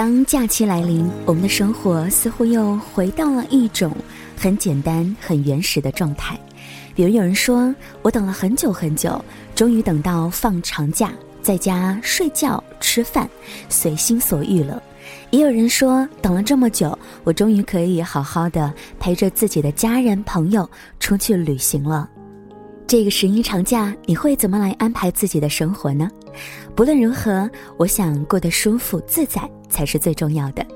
当假期来临，我们的生活似乎又回到了一种很简单、很原始的状态。比如有人说：“我等了很久很久，终于等到放长假，在家睡觉、吃饭，随心所欲了。”也有人说：“等了这么久，我终于可以好好的陪着自己的家人朋友出去旅行了。”这个十一长假，你会怎么来安排自己的生活呢？不论如何，我想过得舒服自在才是最重要的。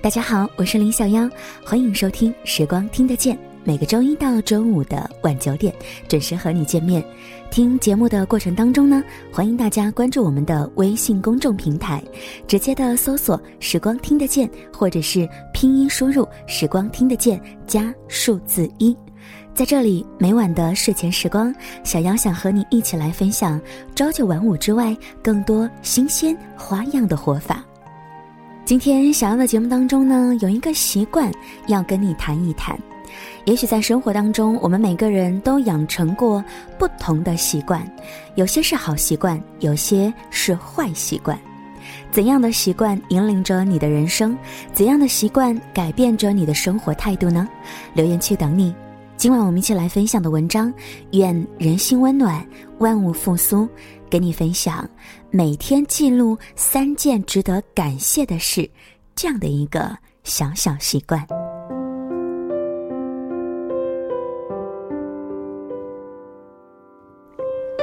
大家好，我是林小妖，欢迎收听《时光听得见》，每个周一到周五的晚九点准时和你见面。听节目的过程当中呢，欢迎大家关注我们的微信公众平台，直接的搜索“时光听得见”或者是拼音输入“时光听得见”加数字一。在这里，每晚的睡前时光，小妖想和你一起来分享朝九晚五之外更多新鲜花样的活法。今天小杨的节目当中呢，有一个习惯要跟你谈一谈。也许在生活当中，我们每个人都养成过不同的习惯，有些是好习惯，有些是坏习惯。怎样的习惯引领着你的人生？怎样的习惯改变着你的生活态度呢？留言区等你。今晚我们一起来分享的文章，愿人心温暖，万物复苏。给你分享，每天记录三件值得感谢的事，这样的一个小小习惯。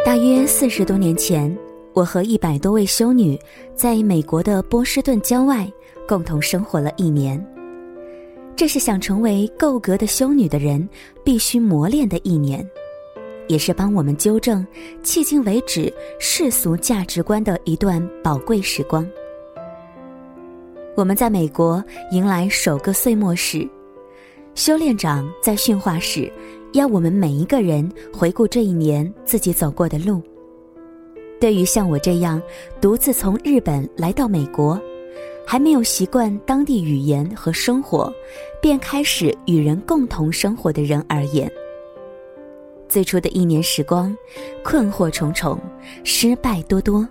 大约四十多年前，我和一百多位修女在美国的波士顿郊外共同生活了一年。这是想成为够格的修女的人必须磨练的一年，也是帮我们纠正迄今为止世俗价值观的一段宝贵时光。我们在美国迎来首个岁末时，修炼长在训话时，要我们每一个人回顾这一年自己走过的路。对于像我这样独自从日本来到美国。还没有习惯当地语言和生活，便开始与人共同生活的人而言，最初的一年时光，困惑重重，失败多多。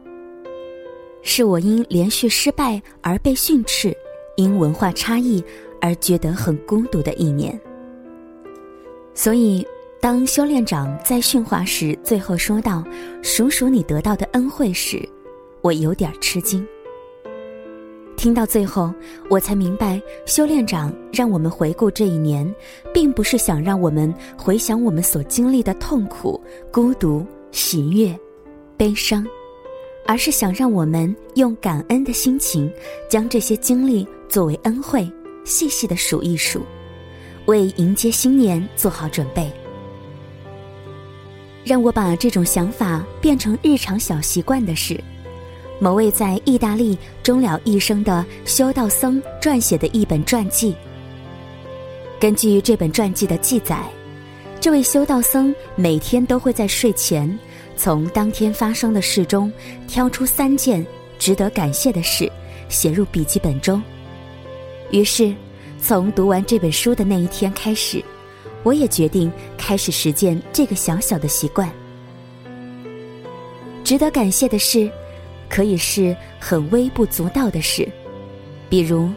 是我因连续失败而被训斥，因文化差异而觉得很孤独的一年。所以，当修炼长在训话时最后说到“数数你得到的恩惠”时，我有点吃惊。听到最后，我才明白，修炼长让我们回顾这一年，并不是想让我们回想我们所经历的痛苦、孤独、喜悦、悲伤，而是想让我们用感恩的心情，将这些经历作为恩惠，细细的数一数，为迎接新年做好准备。让我把这种想法变成日常小习惯的事。某位在意大利终了一生的修道僧撰写的一本传记。根据这本传记的记载，这位修道僧每天都会在睡前，从当天发生的事中挑出三件值得感谢的事，写入笔记本中。于是，从读完这本书的那一天开始，我也决定开始实践这个小小的习惯。值得感谢的是。可以是很微不足道的事，比如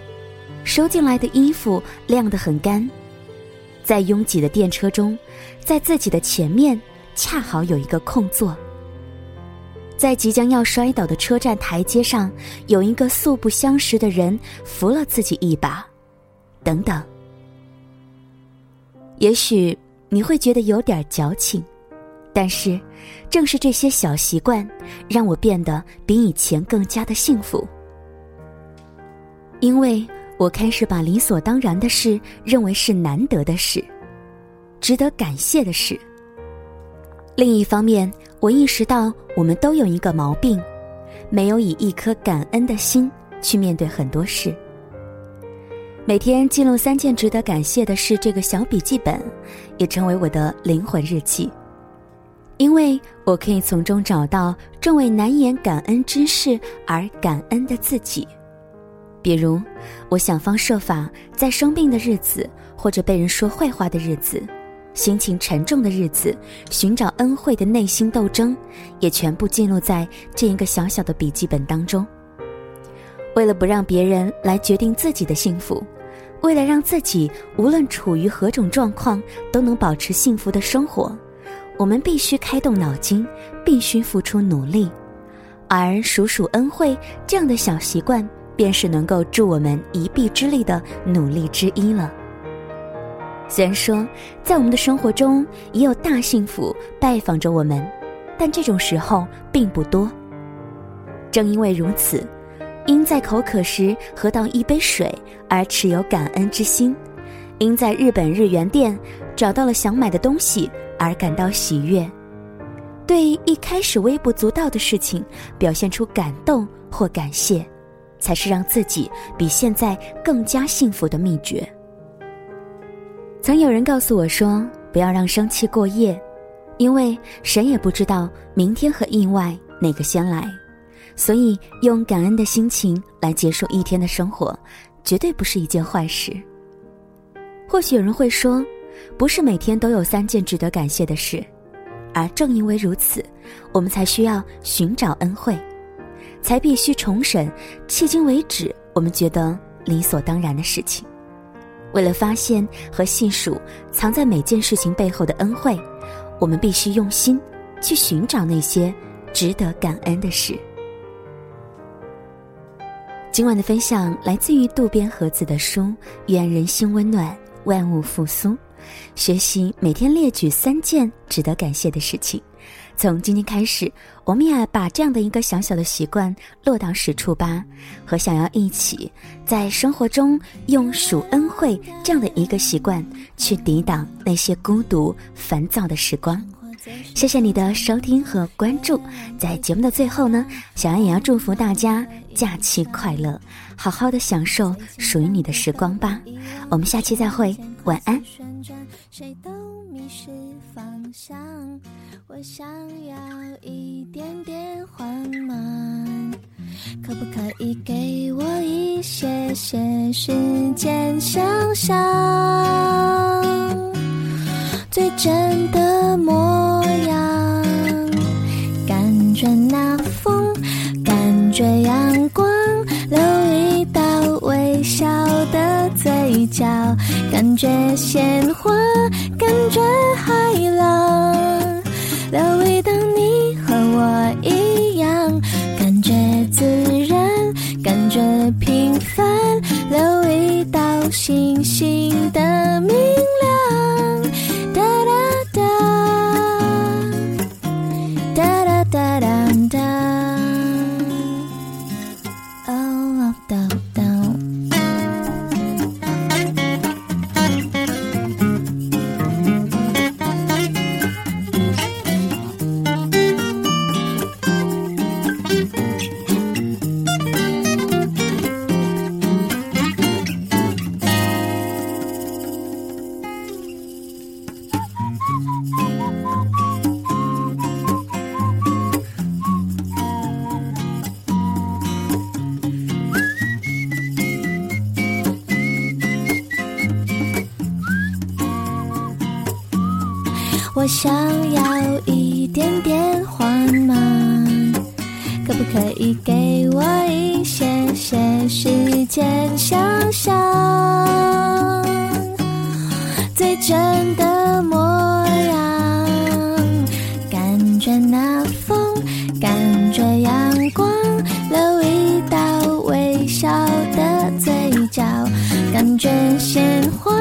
收进来的衣服晾得很干，在拥挤的电车中，在自己的前面恰好有一个空座，在即将要摔倒的车站台阶上，有一个素不相识的人扶了自己一把，等等。也许你会觉得有点矫情。但是，正是这些小习惯，让我变得比以前更加的幸福。因为我开始把理所当然的事认为是难得的事，值得感谢的事。另一方面，我意识到我们都有一个毛病，没有以一颗感恩的心去面对很多事。每天记录三件值得感谢的事，这个小笔记本，也成为我的灵魂日记。因为我可以从中找到正为难言感恩之事而感恩的自己，比如，我想方设法在生病的日子，或者被人说坏话的日子，心情沉重的日子，寻找恩惠的内心斗争，也全部记录在这一个小小的笔记本当中。为了不让别人来决定自己的幸福，为了让自己无论处于何种状况都能保持幸福的生活，我们必须开动脑筋，必须付出努力。而数数恩惠这样的小习惯，便是能够助我们一臂之力的努力之一了。虽然说，在我们的生活中也有大幸福拜访着我们，但这种时候并不多。正因为如此。因在口渴时喝到一杯水而持有感恩之心，因在日本日元店找到了想买的东西而感到喜悦，对一开始微不足道的事情表现出感动或感谢，才是让自己比现在更加幸福的秘诀。曾有人告诉我说：“不要让生气过夜，因为谁也不知道明天和意外哪个先来。”所以，用感恩的心情来结束一天的生活，绝对不是一件坏事。或许有人会说，不是每天都有三件值得感谢的事，而正因为如此，我们才需要寻找恩惠，才必须重审迄今为止我们觉得理所当然的事情。为了发现和细数藏在每件事情背后的恩惠，我们必须用心去寻找那些值得感恩的事。今晚的分享来自于渡边和子的书《愿人心温暖，万物复苏》。学习每天列举三件值得感谢的事情。从今天开始，我们也把这样的一个小小的习惯落到实处吧。和想要一起在生活中用数恩惠这样的一个习惯，去抵挡那些孤独烦躁的时光。谢谢你的收听和关注，在节目的最后呢，小安也要祝福大家假期快乐，好好的享受属于你的时光吧。我们下期再会，晚安。我想要一点点缓慢可不可以给我一些些时间想象？最真的模样，感觉鲜花，感觉海浪，留一道你和我一样，感觉自然，感觉平想要一点点缓慢，可不可以给我一些些时间想想最真的模样？感觉那风，感觉阳光，留一道微笑的嘴角，感觉鲜花，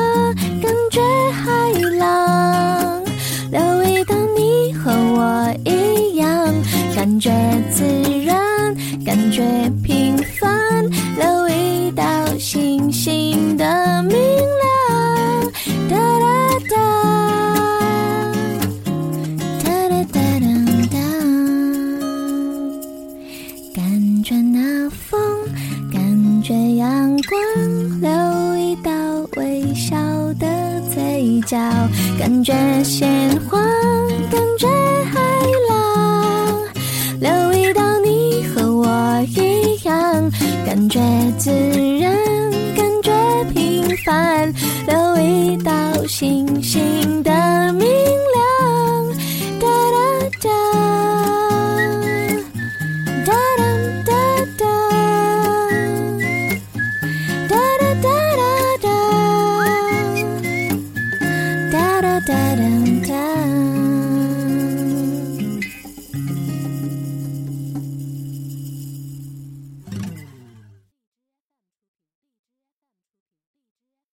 自然，感觉平凡。留一道星星的明亮，哒哒哒，哒哒哒哒哒。感觉那风，感觉阳光，留一道微笑的嘴角。感觉鲜花，星星的